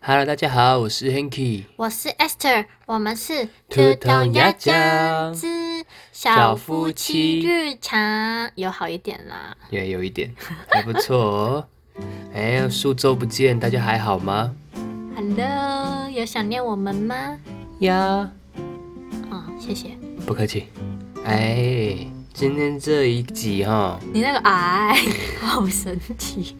Hello，大家好，我是 Hanky，我是 Esther，我们是兔童鸭酱之小小夫妻日常，有好一点啦。也有一点还不错哦。哎，数周不见，大家还好吗？Hello，有想念我们吗？呀，哦，谢谢。不客气。哎，今天这一集哈，你那个哎，好神奇。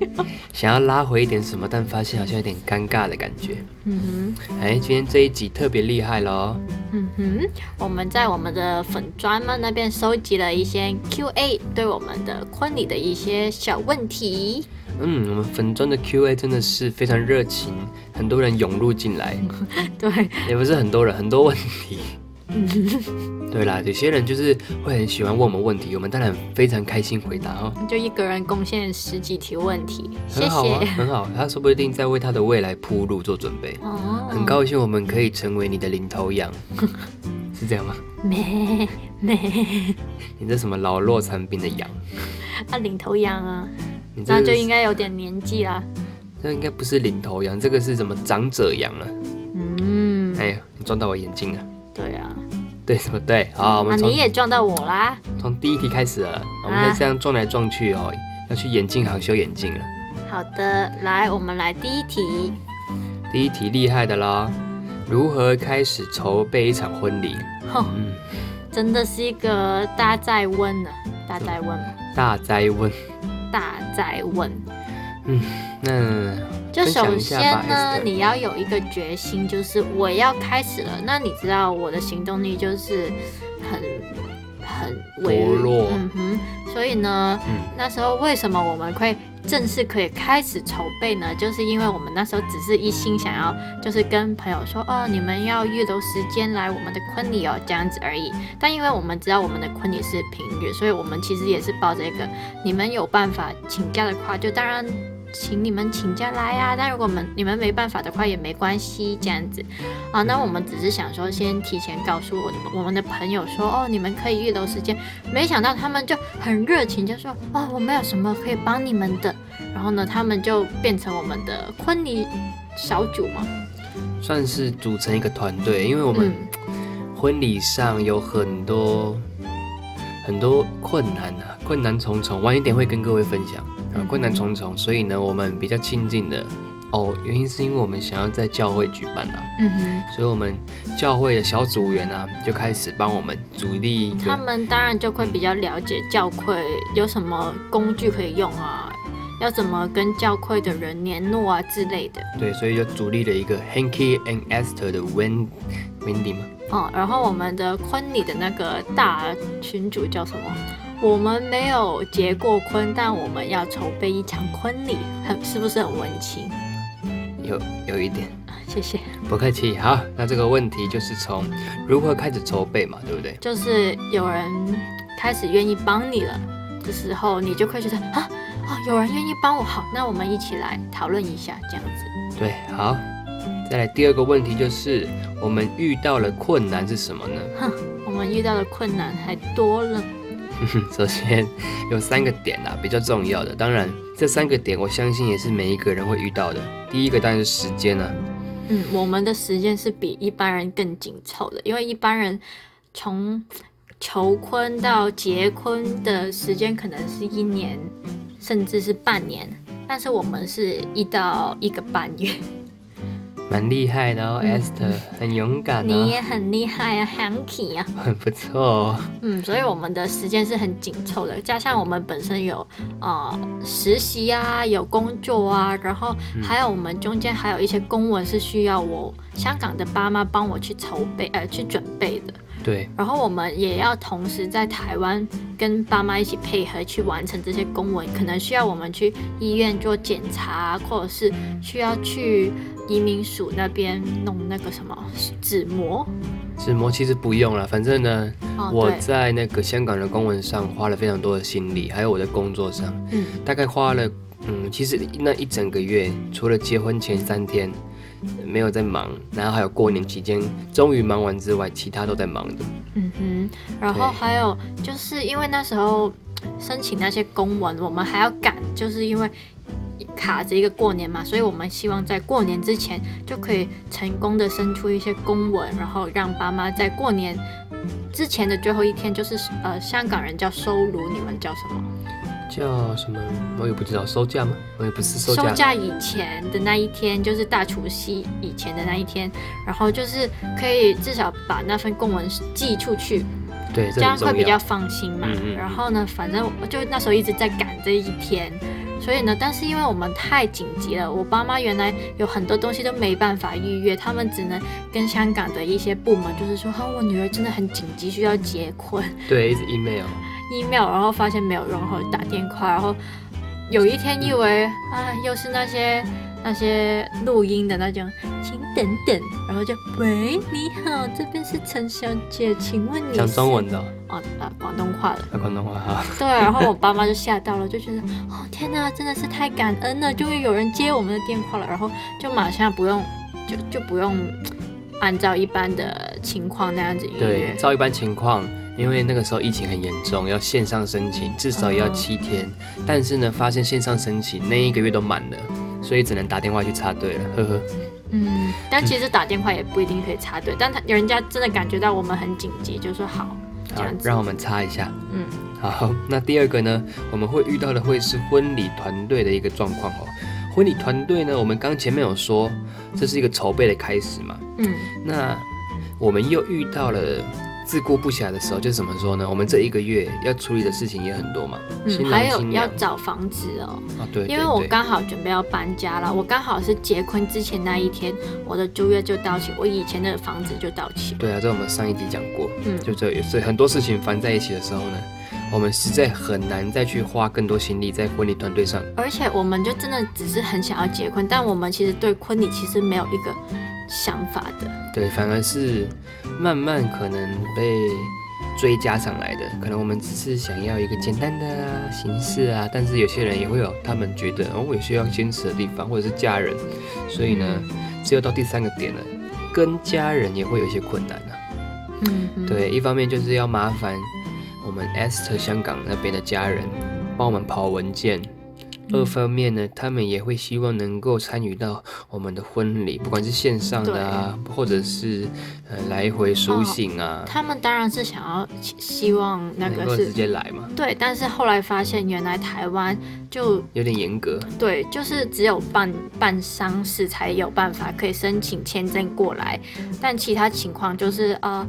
想要拉回一点什么，但发现好像有点尴尬的感觉。嗯哼哎，今天这一集特别厉害喽。嗯哼，我们在我们的粉砖们那边收集了一些 Q&A，对我们的婚礼的一些小问题。嗯，我们粉砖的 Q&A 真的是非常热情，很多人涌入进来，对，也不是很多人，很多问题。对啦，有些人就是会很喜欢问我们问题，我们当然非常开心回答哦。就一个人贡献十几题问题，谢很好啊，谢。很好，他说不定在为他的未来铺路做准备。哦，很高兴我们可以成为你的领头羊，是这样吗？没没，你这什么老弱残兵的羊？啊，领头羊啊，你这那就应该有点年纪啦。这应该不是领头羊，这个是什么长者羊啊？嗯，哎呀，你撞到我眼睛了。对啊，对，什么对？好，我啊，们从你也撞到我啦。从第一题开始了，我们啊再这样撞来撞去哦，要去眼镜行修眼镜了。好的，来，我们来第一题。第一题厉害的啦，如何开始筹备一场婚礼？哼，嗯，真的是一个大在问呢，大在问，大灾问。大在问。嗯那就首先呢，你要有一个决心，就是我要开始了。那你知道我的行动力就是很很微薄弱嗯哼。所以呢，嗯那时候为什么我们会正式可以开始筹备呢？就是因为我们那时候只是一心想要，就是跟朋友说，哦，你们要预留时间来我们的婚礼哦，这样子而已。但因为我们知道我们的婚礼是平日，所以我们其实也是抱着一个，你们有办法请假的话，就当然请你们请假来呀、但如果我们你们没办法的话也没关系，这样子啊。那我们只是想说，先提前告诉我我们的朋友说，哦，你们可以预留时间。没想到他们就很热情，就说，哦，我们有什么可以帮你们的。然后呢，他们就变成我们的婚礼小组嘛。算是组成一个团队，因为我们嗯婚礼上有很多很多困难啊，困难重重，晚一点会跟各位分享啊，困难重重，所以呢，我们比较亲近的哦，原因是因为我们想要在教会举办啊，嗯哼。所以我们教会的小组员啊，就开始帮我们主力他，们当然就会比较了解教会有什么工具可以用啊，要怎么跟教会的人联络啊之类的。对，所以就主力了一个 Hanky and Esther 的 Wen Wendy 嘛，哦，然后我们的婚礼的那个大群主叫什么？我们没有结过婚，但我们要筹备一场婚礼，很是不是很温情？有有一点。谢谢。不客气，好，那这个问题就是从如何开始筹备嘛，对不对？就是有人开始愿意帮你了的时候，你就会觉得啊啊，有人愿意帮我，好，那我们一起来讨论一下，这样子。对，好。再来第二个问题就是，我们遇到了困难是什么呢？哼我们遇到的困难还多了。首先有三个点啊，比较重要的。当然，这三个点我相信也是每一个人会遇到的。第一个当然是时间啊，嗯，我们的时间是比一般人更紧凑的，因为一般人从求婚到结婚的时间可能是一年，甚至是半年，但是我们是一到一个半月。蛮厉害的哦、e 嗯 s t h e r 很勇敢你哦，也很厉害啊，Hanky 啊。很 不错哦。嗯，所以我们的时间是很紧凑的，加上我们本身有呃实习啊，有工作啊，然后还有我们中间还有一些公文是需要我香港的爸妈帮我去筹备呃去准备的，对，然后我们也要同时在台湾跟爸妈一起配合去完成这些公文，可能需要我们去医院做检查，或者是需要去移民署那边弄那个什么纸膜。纸膜其实不用了，反正呢，哦，我，在那个香港的公文上花了非常多的心力，还有我的工作上，嗯。大概花了，嗯，其实那一整个月，除了结婚前三天呃没有在忙，然后还有过年期间终于忙完之外，其他都在忙的。嗯哼，然后还有就是因为那时候申请那些公文，我们还要赶，就是因为卡着一个过年嘛，所以我们希望在过年之前就可以成功的生出一些公文，然后让爸妈在过年之前的最后一天，就是呃香港人叫收炉，你们叫什么？叫什么？我也不知道，收假吗？我也不是收假。收假以前的那一天，就是大除夕以前的那一天，然后就是可以至少把那份公文寄出去，对，这样会比较。放心嘛。嗯嗯然后呢，反正我就那时候一直在赶这一天，所以呢，但是因为我们太紧急了，我爸妈原来有很多东西都没办法预约，他们只能跟香港的一些部门，就是说，哈、我女儿真的很紧急，需要结婚对，一直 email。，email，然后发现没有用，然后打电话，然后有一天以为啊，又是那些。那些录音的那种，请等等，然后就喂，你好，这边是陈小姐，请问你讲中文的哦，哦啊广东话的，啊广东话哈。对，然后我爸妈就吓到了，就觉得哦天哪，真的是太感恩了，终于有人接我们的电话了，然后就马上不用就就不用按照一般的情况那样子预对，约。照一般情况，因为那个时候疫情很严重，要线上申请，至少也要哦七天。但是呢，发现线上申请那一个月都满了，所以只能打电话去插队了，呵呵。嗯，但其实打电话也不一定可以插队，但他人家真的感觉到我们很紧急，就说好这样，子。让我们插一下。嗯，好，那第二个呢，我们会遇到的会是婚礼团队的一个状况哦。婚礼团队呢，我们刚前面有说，这是一个筹备的开始嘛。嗯，那我们又遇到了自顾不暇的时候，就是怎么说呢？我们这一个月要处理的事情也很多嘛。嗯，还有要找房子哦，啊，对，因为我对对刚好准备要搬家了，我刚好是结婚之前那一天，我的租约就到期，我以前的房子就到期。对啊，这我们上一集讲过，嗯就这也是很多事情烦在一起的时候呢，我们实在很难再去花更多心力在婚礼团队上。而且我们就真的只是很想要结婚，但我们其实对婚礼其实没有一个想法的。对，反而是慢慢可能被追加上来的。可能我们只是想要一个简单的啊形式啊，但是有些人也会有他们觉得哦，我有需要坚持的地方，或者是家人，所以呢，只有到第三个点了，跟家人也会有一些困难啊。嗯，对，一方面就是要麻烦我们 Esther 香港那边的家人帮我们跑文件。二方面呢，他们也会希望能够参与到我们的婚礼，不管是线上的啊，或者是呃来回书信啊，他们当然是想要希希望那能够直接来嘛，对，但是后来发现原来台湾就有点严格。对，就是只有办办丧事才有办法可以申请签证过来，但其他情况就是呃。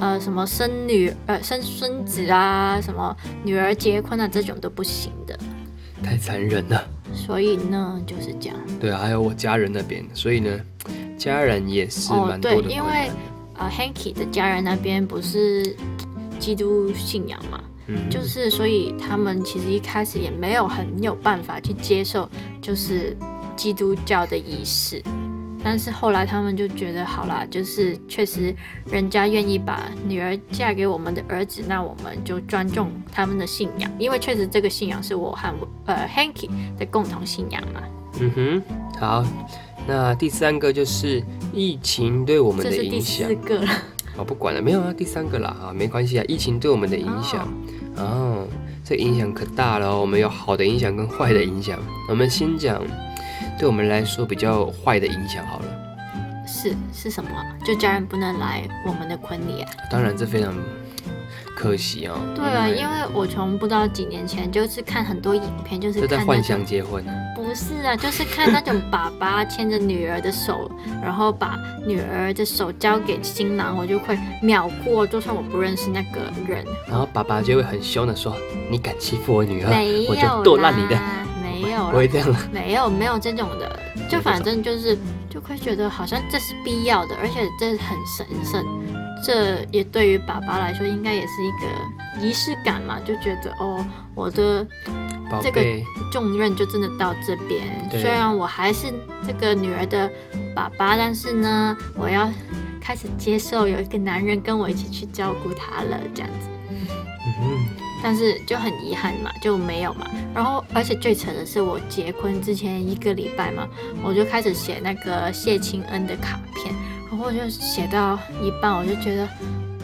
呃，什么生女呃生孙子啊，什么女儿结婚啊，这种都不行的。太残忍了。所以呢，就是这样。对啊，还有我家人那边，所以呢，家人也是哦蛮多的困对因为难。呃，Hanky 的家人那边不是基督信仰嘛，嗯，就是所以他们其实一开始也没有很有办法去接受，就是基督教的仪式。但是后来他们就觉得好啦，就是确实人家愿意把女儿嫁给我们的儿子，那我们就尊重他们的信仰，因为确实这个信仰是我和呃 Hanky 的共同信仰嘛。嗯哼，好。那第三个就是疫情对我们的这是第影响四。个了。哦，不管了，没有啊，第三个啦啊，没关系啊，疫情对我们的影响，哦，这影响可大了哦，我们有好的影响跟坏的影响。我们先讲对我们来说比较坏的影响好了。是是什么啊？就家人不能来我们的婚礼啊？当然这非常可惜哦。对啊，因为我从不知道几年前就是看很多影片，就是这在幻想结婚啊。不是啊，就是看那种爸爸牵着女儿的手，然后把女儿的手交给新郎，我就会秒过，就算我不认识那个人。然后爸爸就会很凶的说：“你敢欺负我女儿，我就剁烂你的。啦，没有不会，这样了。没有没有这种的，就反正就是就会觉得好像这是必要的，而且这很神圣。这也对于爸爸来说，应该也是一个仪式感嘛，就觉得哦，我的这个，重任就真的到这边。虽然我还是这个女儿的爸爸，但是呢，我要开始接受有一个男人跟我一起去照顾她了，这样子。嗯哼，但是就很遗憾嘛，就没有嘛。然后，而且最扯的是，我结婚之前一个礼拜嘛，我就开始写那个谢清恩的卡片，然后我就写到一半，我就觉得。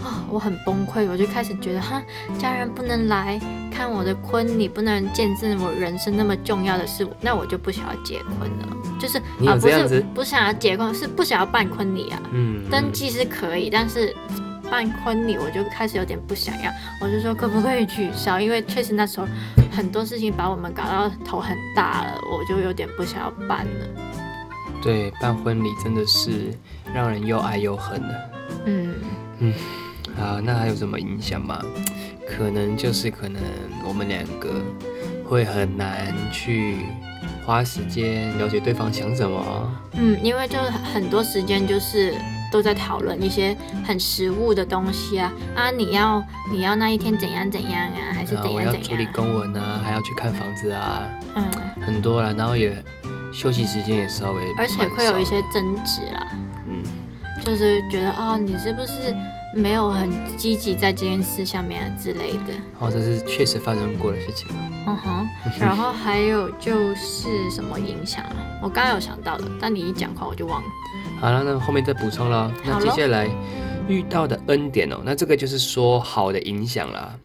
啊、我很崩溃，我就开始觉得哈，家人不能来，看我的婚礼不能见证我人生那么重要的事，那我就不想要结婚了。就是啊，不是不想要结婚，是不想要办婚礼啊。嗯，登记是可以，但是办婚礼我就开始有点不想要，我就说可不可以取消？因为确实那时候很多事情把我们搞到头很大了，我就有点不想要办了。对，办婚礼真的是让人又爱又恨的。嗯嗯，啊，那还有什么影响吗？可能就是可能我们两个会很难去花时间了解对方想什么。嗯，因为就是很多时间就是都在讨论一些很实物的东西啊啊，你要你要那一天怎样怎样啊，还是怎样怎样怎我要处理？公文啊，还要去看房子啊，嗯，很多啦。然后也休息时间也稍微，而且会有一，些争执啦，嗯，就是觉得哦，你是不是没有很积极在这件事上面啊之类的。哦，这是确实发生过的事情。嗯哼，然后还有就是什么影响啊？我刚刚有想到的，但你一讲话我就忘了。好了，那后面再补充了。那接下来遇到的恩典哦，那这个就是说好的影响啦，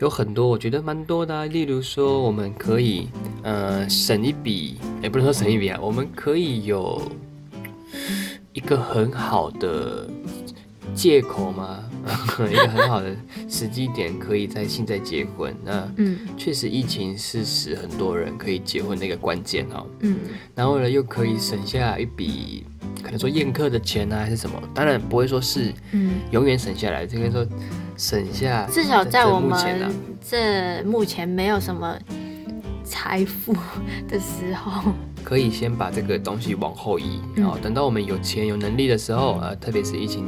有很多，我觉得蛮多的啊、例如说，我们可以呃省一笔，也不能说省一笔啊，我们可以有一个很好的借口吗？一个很好的时机点，可以在现在结婚。那嗯确实，疫情是使很多人可以结婚的一个关键哦。嗯然后呢，又可以省下一笔，可能说宴客的钱啊，还是什么？当然不会说是嗯，永远省下来，这个说省下，至少在我目前啊们，这目前没有什么财富的时候，可以先把这个东西往后移，嗯然后等到我们有钱有能力的时候，呃，特别是疫情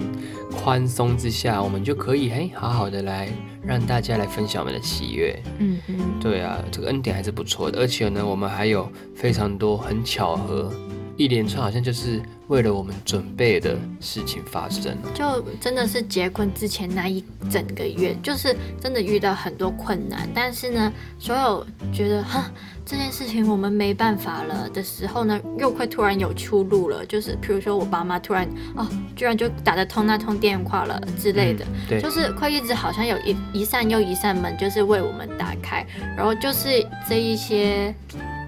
宽松之下，我们就可以嘿好好的来让大家来分享我们的喜悦。嗯嗯对啊，这个恩典还是不错的，而且呢，我们还有非常多很巧合，一连串好像就是为了我们准备的事情发生。就真的是结婚之前那一整个月，就是真的遇到很多困难，但是呢，所有觉得哈这件事情我们没办法了的时候呢，又会突然有出路了。就是比如说我爸妈突然哦，居然就打得通那通电话了之类的，对，就是会一直好像有一一扇又一扇门，就是为我们打开，然后就是这一些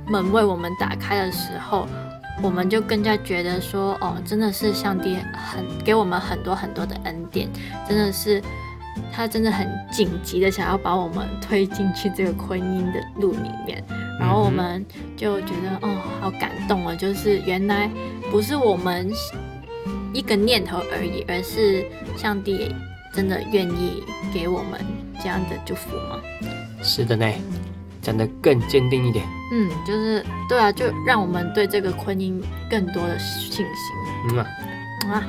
门为我们打开的时候，我们就更加觉得说，哦，真的是上帝很给我们很多很多的恩典，真的是他真的很紧急的想要把我们推进去这个婚姻的路里面，然后我们就觉得，哦，好感动啊，就是原来不是我们一个念头而已，而是上帝真的愿意给我们这样的祝福吗？是的呢，讲得更坚定一点。嗯，就是对啊，就让我们对这个婚姻更多的信心嗯啊，啊。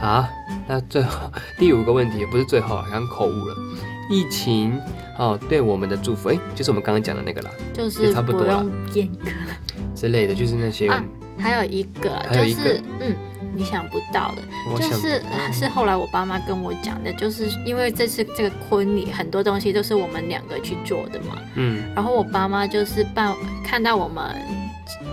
好，那最后第五个问题也不是最后啊，刚口误了。疫情哦，对我们的祝福，哎，就是我们刚刚讲的那个啦就是差不多了严格。之类的，就是那些、啊还有一个啊，就还有一个是嗯，你想不到的，就是是后来我爸妈跟我讲的，就是因为这次这个婚礼很多东西都是我们两个去做的嘛，嗯然后我爸妈就是办看到我们。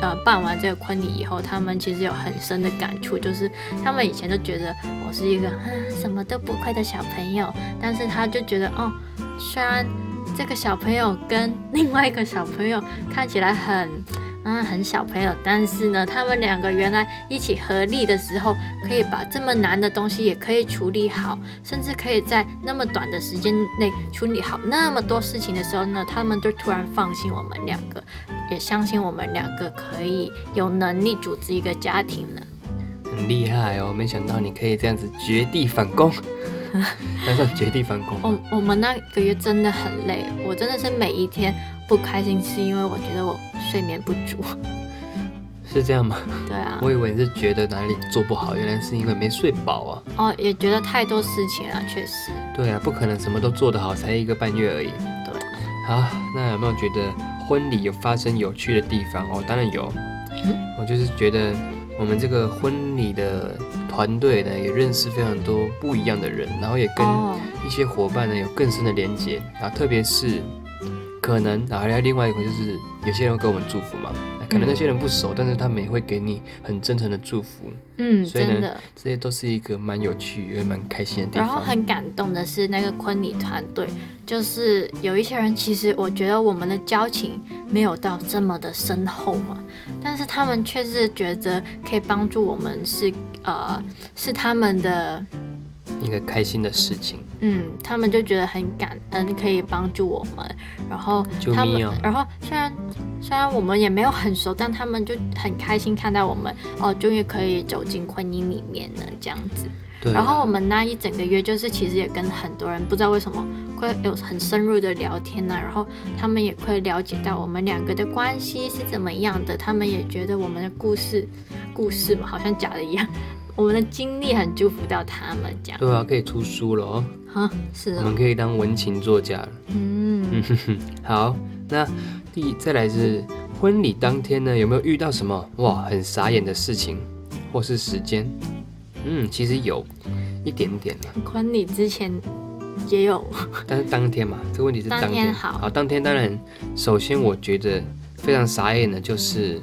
呃，办完这个婚礼以后，他们其实有很深的感触，就是他们以前都觉得我是一个啊什么都不会的小朋友，但是他就觉得哦，虽然这个小朋友跟另外一个小朋友看起来很嗯很小朋友，但是呢，他们两个原来一起合力的时候，可以把这么难的东西也可以处理好，甚至可以在那么短的时间内处理好那么多事情的时候呢，他们就突然放心我们两个，也相信我们两个可以有能力组织一个家庭了。很厉害哦，没想到你可以这样子绝地反攻，那算绝地反攻吗。我我们那个月真的很累，我真的是每一天不开心，是因为我觉得我睡眠不足。是这样吗？对啊，我以为你是觉得哪里做不好，原来是因为没睡饱啊。哦，也觉得太多事情了，确实。对啊，不可能什么都做得好，才一个半月而已。对，好，那有没有觉得婚礼有发生有趣的地方？哦，当然有。嗯我就是觉得我们这个婚礼的团队呢，也认识非常多不一样的人，然后也跟哦，一些伙伴呢有更深的连接。然后特别是可能，然后还有另外一个就是有些人会给我们祝福嘛，可能那些人不熟，但是他们也会给你很真诚的祝福，嗯，所以呢。这些都是一个蛮有趣也蛮开心的地方然后。很感动的是，那个婚礼团队，就是有一些人，其实我觉得我们的交情没有到这么的深厚嘛，但是他们却是觉得可以帮助我们是，呃，是他们的，一个开心的事情，嗯，他们就觉得很感恩，可以帮助我们。然后他们，哦然后虽然虽然我们也没有很熟，但他们就很开心看到我们哦，终于可以走进婚姻里面了，这样子。对啊。然后我们那一整个月，就是其实也跟很多人不知道为什么会有很深入的聊天呢、然后他们也会了解到我们两个的关系是怎么样的，他们也觉得我们的故事，故事嘛，好像假的一样，我们的经历很祝福到他们这样。对啊，可以出书了哦，啊，是哦，我们可以当文情作家了。嗯，好，那第再来是婚礼当天呢，有没有遇到什么哇很傻眼的事情，或是时间？嗯，其实有一点点啦，婚礼之前也有，但是当天嘛，这个问题是当当天好。当天当然，首先我觉得非常傻眼的就是，呃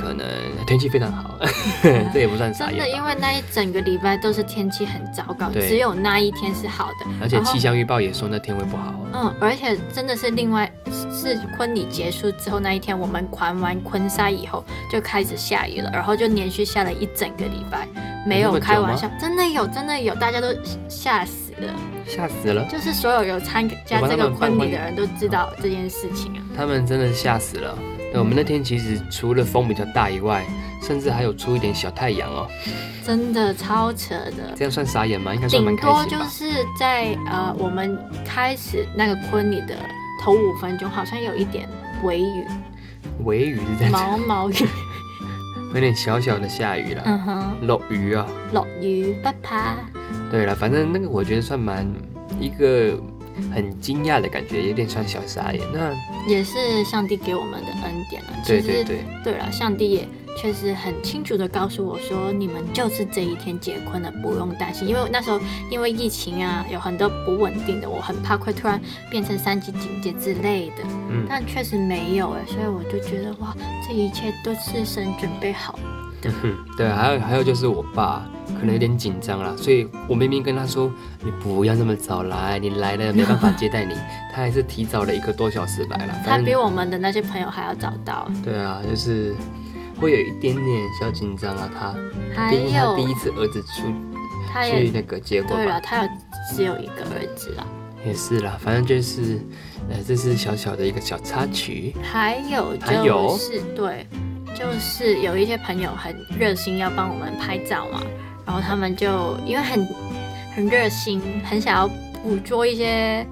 可能天气非常好，这也不算傻真的，因为那一整个礼拜都是天气很糟糕，只有那一天是好的。而且气象预报也说那天会不好。哦。嗯，而且真的是另外是婚礼结束之后那一天，我们环完婚纱以后就开始下雨了，然后就连续下了一整个礼拜，没有开玩笑，真的有，真的有，大家都吓死了，吓死了，就是所有有参加这个婚礼？的人都知道这件事情啊。他们真的吓死了。对，我们那天其实除了风比较大以外，甚至还有出一点小太阳哦。真的超扯的。这样算傻眼吗？应该算蛮顶多开心吧。就是在呃，我们开始那个婚礼的头五分钟，好像有一点微雨，微雨是这样，毛毛雨，有点小小的下雨了，嗯哼，落雨啊。落雨不怕。对了，反正那个我觉得算蛮一个很惊讶的感觉，有点像小傻眼。那也是上帝给我们的恩典了。对对对，对了，上帝也确实很清楚的告诉我说，你们就是这一天结婚了，不用担心。因为那时候因为疫情啊，有很多不稳定的，我很怕会突然变成三级警戒之类的。嗯，但确实没有哎，所以我就觉得哇，这一切都是神准备好。哼，对，还有还有就是我爸可能有点紧张啦，所以我明明跟他说你不要那么早来，你来了没办法接待你，他还是提早了一个多小时来了。他比我们的那些朋友还要早到，对啊，就是会有一点点小紧张啊。他还毕竟他有第一次儿子出他也去那个结果对了，，他有只有一个儿子啊。也是啦，反正就是，呃，这是小小的一个小插曲。还有还有就是对，就是有一些朋友很热心要帮我们拍照嘛，然后他们就因为很很热心，很想要捕捉一些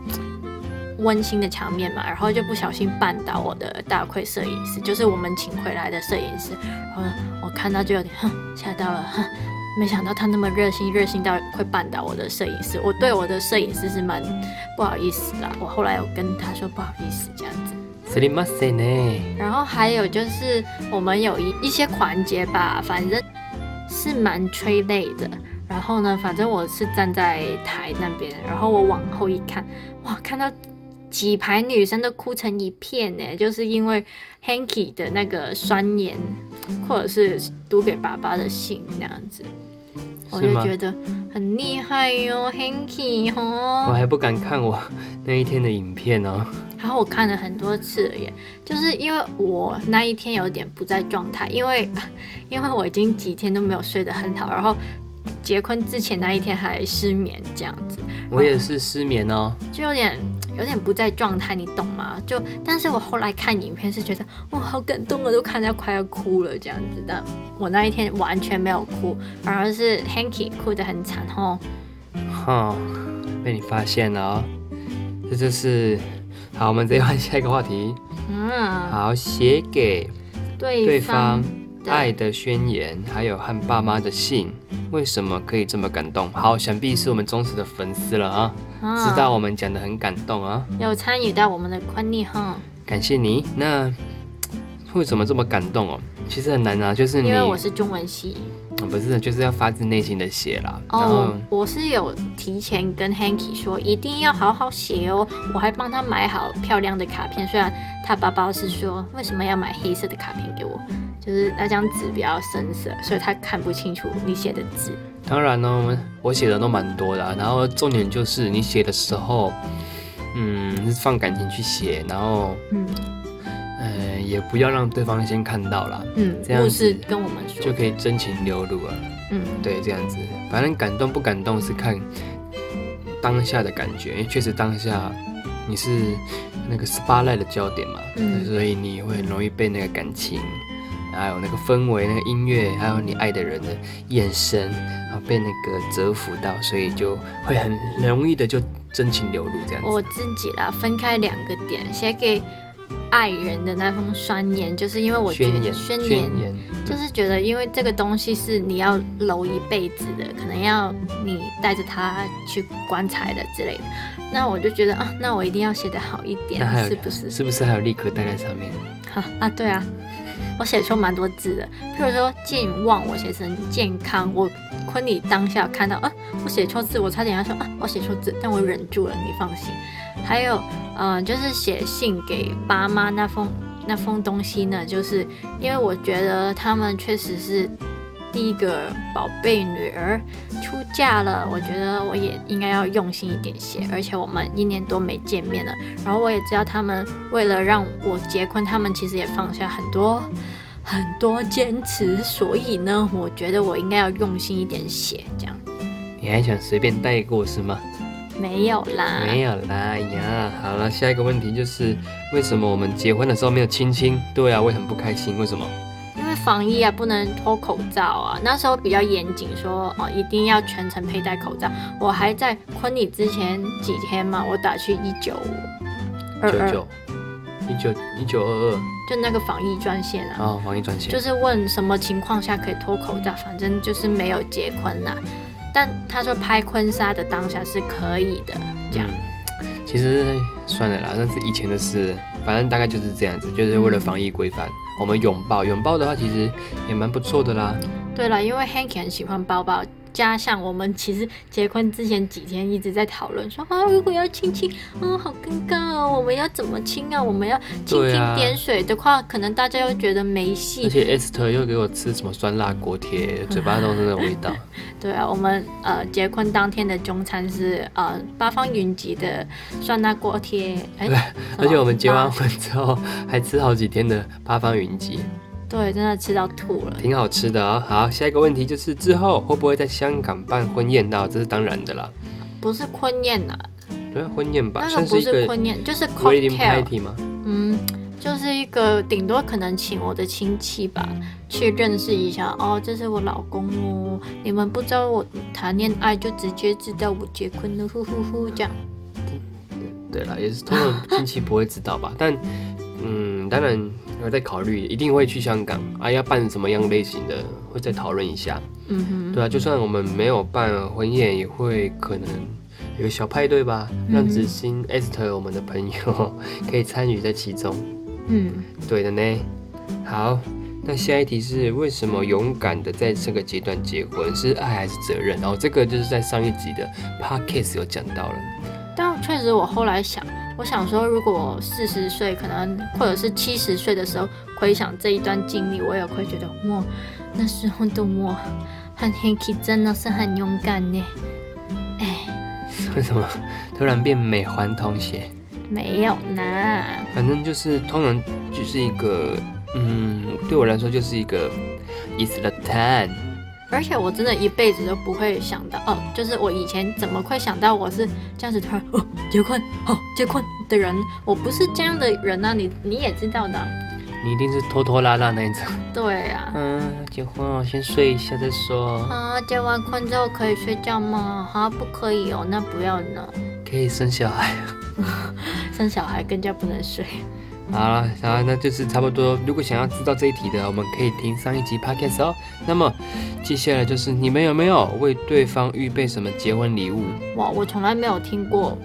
温馨的场面嘛，然后就不小心绊倒我的大盔摄影师，就是我们请回来的摄影师，然后我看到就有点哼吓到了，哼。没想到他那么热心，热心到会绊倒我的摄影师。我对我的摄影师是蛮不好意思的。我后来有跟他说不好意思这样子。すみませんね。然后还有就是我们有一一些环节吧，反正是蛮催泪的。然后呢，反正我是站在台那边，然后我往后一看，哇，看到几排女生都哭成一片呢，就是因为 Hanky 的那个酸言，或者是读给爸爸的信那样子，我是吗就觉得很厉害哟，Hanky 我哦。还不敢看我那一天的影片哦。 然后我看了很多次了耶，就是因为我那一天有点不在状态，因为因为我已经几天都没有睡得很好，然后结婚之前那一天还失眠这样子，我也是失眠哦。就有点有点不在状态，你懂吗？就但是我后来看影片是觉得哇好感动啊，都看到快要哭了这样子，但我那一天完全没有哭，反而是 Hanky 哭得很惨哦。哈，被你发现了哦。这就是好，我们直接换下一个话题。嗯，好，写给对对方对爱的宣言，还有和爸妈的信，为什么可以这么感动？好，想必是我们忠实的粉丝了啊，嗯知道我们讲的很感动啊，有参与到我们的婚礼哈。感谢你。那为什么这么感动哦？其实很难啊，就是你因为我是中文系。嗯不是，就是要发自内心的写啦。然我是有提前跟 Hanky 说，一定要好好写哦。我还帮他买好漂亮的卡片，虽然他爸爸是说为什么要买黑色的卡片给我，就是那张纸比较深色，所以他看不清楚你写的字。当然呢，我们我写的都蛮多的啊、然后重点就是你写的时候，嗯，是放感情去写，然后嗯呃，也不要让对方先看到啦，嗯，这样故事子跟我们说，就可以真情流露啊。嗯对，这样子，反正感动不感动是看当下的感觉，因为确实当下你是那个 spotlight 的焦点嘛，嗯所以你会很容易被那个感情，还有那个氛围、那个音乐，还有你爱的人的眼神，然后被那个折服到，所以就会很容易的就真情流露这样子。我自己啦，分开两个点，写给爱人的那封宣言，就是因为我觉得宣言，宣言言，就是觉得，因为这个东西是你要揉一辈子的，可能要你带着它去棺材的之类的。那我就觉得啊，那我一定要写得好一点是不是？是不是还有立刻带在上面？哈啊，对啊，我写出蛮多字的，譬如说健忘，我写成健康。我婚礼当下看到啊，我写错字，我差点要说啊，我写错字，但我忍住了，你放心。还有，嗯、就是写信给爸妈那封那封东西呢，就是因为我觉得他们确实是第一个宝贝女儿出嫁了，我觉得我也应该要用心一点写，而且我们一年多没见面了，然后我也知道他们为了让我结婚，他们其实也放下很多很多坚持，所以呢，我觉得我应该要用心一点写，这样你还想随便带过是吗？没有啦，没有啦哎呀，好了，下一个问题就是为什么我们结婚的时候没有亲亲？对啊，我也很不开心，为什么？因为防疫啊，不能脱口罩啊。那时候比较严谨，说哦一定要全程佩戴口罩。我还在婚礼之前几天嘛，我打去一九二二，一九一九二二就那个防疫专线啊，哦，防疫专线就是问什么情况下可以脱口罩，反正就是没有结婚啦。但他说拍婚纱的当下是可以的，这样。其实算了啦，那是以前的事，反正大概就是这样子，就是为了防疫规范，我们拥抱，拥抱的话其实也蛮不错的啦。对了，因为 Hanky 很喜欢包包，加上我们其实结婚之前几天一直在讨论说啊，如果要亲亲，啊，好尴尬哦，我们要怎么亲啊？我们要蜻对啊蜓点水的话，可能大家又觉得没而戏。且 Esther 又给我吃什么酸辣锅贴，嘴巴都是那种味道。对啊，我们呃结婚当天的中餐是呃八方云集的酸辣锅贴，哎，什 而且我们结完么婚之后还吃好几天的八方云集，对，真的吃到吐了。挺好吃的啊、好，下一个问题就是之后会不会在香港办婚宴？那这是当然的啦。不是婚宴呐、对啊，婚宴吧，那个不是婚宴，就是 cocktail。party 吗？嗯，就是一个顶多可能请我的亲戚吧，去认识一下。哦，这是我老公哦，你们不知道我谈恋爱就直接知道我结婚了，呼呼呼，这样。对啦，也是通常亲戚不会知道吧？但嗯，当然有在考虑，一定会去香港啊，要办什么样类型的，会再讨论一下。嗯哼，对啊，就算我们没有办婚宴，也会可能有个小派对吧，让嗯子欣、Esther 我们的朋友 可以参与在其中。嗯，对的呢。好，那下一题是为什么勇敢的在这个阶段结婚是爱还是责任？然后这个就是在上一集的 podcast 有讲到了。但确实我后来想，我想说，如果四十岁，可能或者是七十岁的时候回想这一段经历，我也会觉得，哇，那时候的我很 Hanky 真的是很勇敢呢。哎，为什么突然变美环童鞋？没有呢。反正就是通常就是一个，嗯，对我来说就是一个 it's the time。而且我真的一辈子都不会想到，哦，就是我以前怎么会想到我是这样子突然哦结婚哦结婚的人，我不是这样的人啊，你你也知道的啊，你一定是拖拖拉拉那一种。对啊，嗯，结婚哦，先睡一下再说。啊结完婚之后可以睡觉吗？啊不可以哦，那不要呢，可以生小孩。生小孩更加不能睡。好了，然后那就是差不多。如果想要知道这一题的，我们可以听上一集 podcast 哦。那么接下来就是你们有没有为对方预备什么结婚礼物？哇，我从来没有听过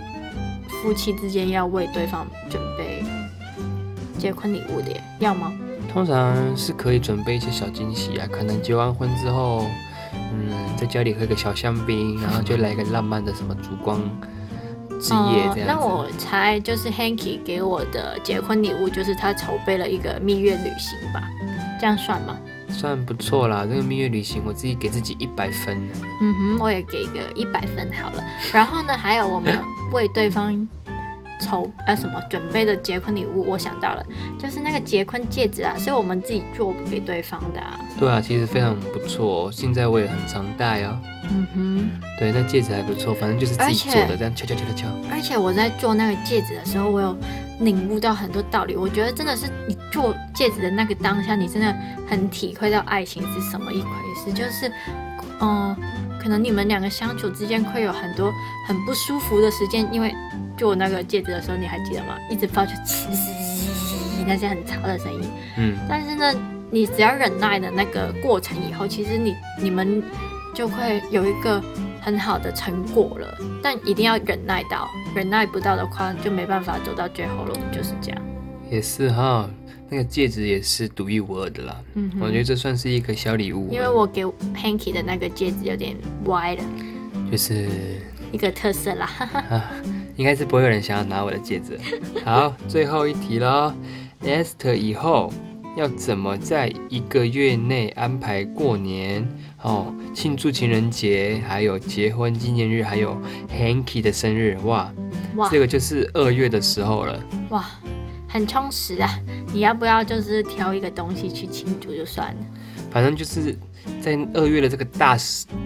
夫妻之间要为对方准备结婚礼物的耶，要吗？通常是可以准备一些小惊喜啊，可能结完婚之后，嗯，在家里喝个小香槟，然后就来个浪漫的什么烛光之夜这样子。那我猜就是 Hanky 给我的结婚礼物，就是他筹备了一个蜜月旅行吧？这样算吗？算不错啦，这个蜜月旅行我自己给自己一百分。嗯哼，我也给个一百分好了。然后呢，还有我们为对方筹呃什么准备的结婚礼物，我想到了，就是那个结婚戒指啊，是我们自己做给对方的啊。对啊，其实非常不错，现在我也很常戴哦。嗯哼，对，那戒指还不错，反正就是自己做的，这样敲敲敲敲敲。而且我在做那个戒指的时候，我有领悟到很多道理。我觉得真的是你做戒指的那个当下，你真的很体会到爱情是什么一回事。就是，嗯，可能你们两个相处之间会有很多很不舒服的时间，因为做那个戒指的时候，你还记得吗？一直发出呲那些很吵的声音。嗯。但是呢，你只要忍耐的那个过程以后，其实你你们。就会有一个很好的成果了，但一定要忍耐到，忍耐不到的话就没办法走到最后了，就是这样。也是哈，那个戒指也是独一无二的啦。嗯，我觉得这算是一个小礼物。因为我给 Panky 的那个戒指有点歪了，就是一个特色啦。啊，应该是不会有人想要拿我的戒指。好，最后一题喽，Esther 以后要怎么在一个月内安排过年？哦，庆祝情人节，还有结婚纪念日，还有 Hanky 的生日，哇哇，这个就是二月的时候了，哇，很充实啊！你要不要就是挑一个东西去庆祝就算了？反正就是在二月的这个大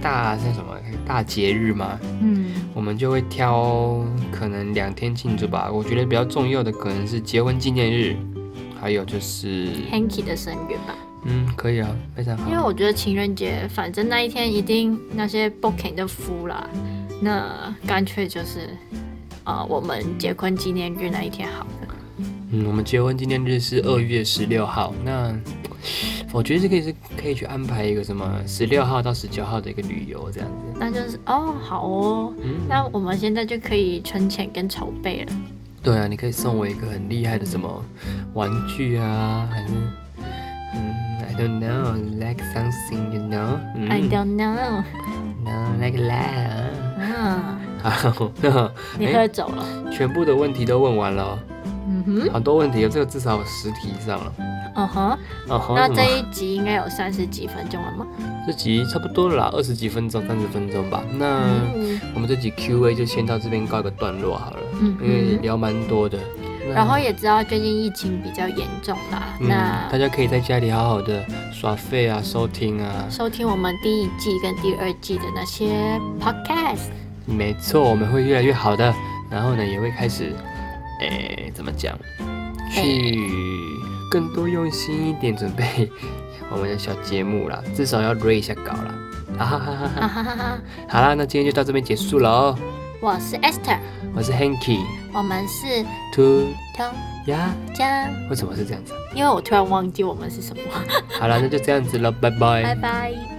大那什么大节日嘛，嗯，我们就会挑可能两天庆祝吧。我觉得比较重要的可能是结婚纪念日，还有就是 Hanky 的生日吧。嗯，可以啊，非常好。因为我觉得情人节，反正那一天一定那些 booking 都敷了，那干脆就是，呃，我们结婚纪念日那一天好了。嗯，我们结婚纪念日是二月十六号，那我觉得这个是可以去安排一个什么十六号到十九号的一个旅游这样子。那就是哦，好哦，那我们现在就可以存钱跟筹备了。对啊，你可以送我一个很厉害的什么玩具啊，还是 don't know, like something, you know? I don't know. No, like that. 啊，好，你喝走了。全部的问题都问完了。嗯哼，好多问题，这个至少十题以上了。嗯哼。那这一集应该有三十几分钟了吗？这集差不多了啦，二十几分钟，三十分钟吧。那我们这集 Q&A 就先到这边告一个段落好了，因为聊蛮多的。然后也知道最近疫情比较严重啦，那大家可以在家里好好的耍废啊，收听啊，收听我们第一季跟第二季的那些 podcast。没错，我们会越来越好的。然后呢，也会开始，诶，怎么讲，去更多用心一点准备 我们的小节目啦，至少要 read 一下稿啦。哈哈哈哈哈哈！好啦，那今天就到这边结束了哦。我是 Esther，我是 Hanky，我们是 Two 通呀家。为什么是这样子？因为我突然忘记我们是什么。好了，那就这样子了，拜拜，拜拜。